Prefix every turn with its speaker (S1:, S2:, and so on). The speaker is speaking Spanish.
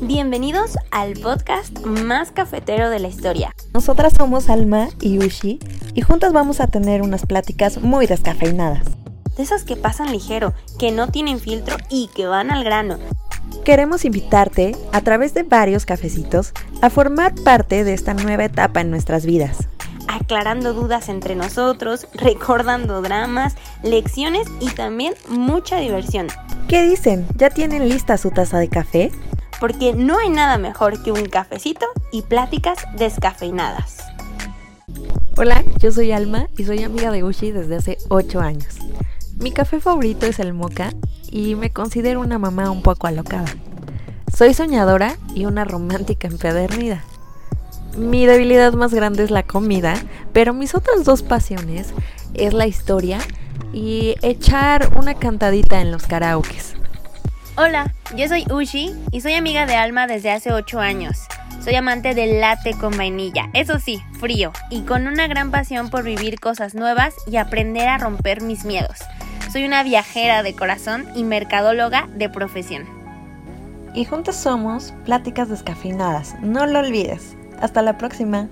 S1: Bienvenidos al podcast más cafetero de la historia.
S2: Nosotras somos Alma y Ushi y juntas vamos a tener unas pláticas muy descafeinadas.
S1: De esas que pasan ligero, que no tienen filtro y que van al grano.
S2: Queremos invitarte, a través de varios cafecitos, a formar parte de esta nueva etapa en nuestras vidas.
S1: Aclarando dudas entre nosotros, recordando dramas, lecciones y también mucha diversión.
S2: ¿Qué dicen? ¿Ya tienen lista su taza de café?
S1: Porque no hay nada mejor que un cafecito y pláticas descafeinadas.
S2: Hola, yo soy Alma y soy amiga de Ushi desde hace 8 años. Mi café favorito es el mocha y me considero una mamá un poco alocada. Soy soñadora y una romántica empedernida. Mi debilidad más grande es la comida, pero mis otras dos pasiones es la historia y echar una cantadita en los karaokes.
S1: Hola, yo soy Ushi y soy amiga de Alma desde hace 8 años. Soy amante del latte con vainilla, eso sí, frío, y con una gran pasión por vivir cosas nuevas y aprender a romper mis miedos. Soy una viajera de corazón y mercadóloga de profesión.
S2: Y juntas somos Pláticas Descafeinadas, no lo olvides. Hasta la próxima.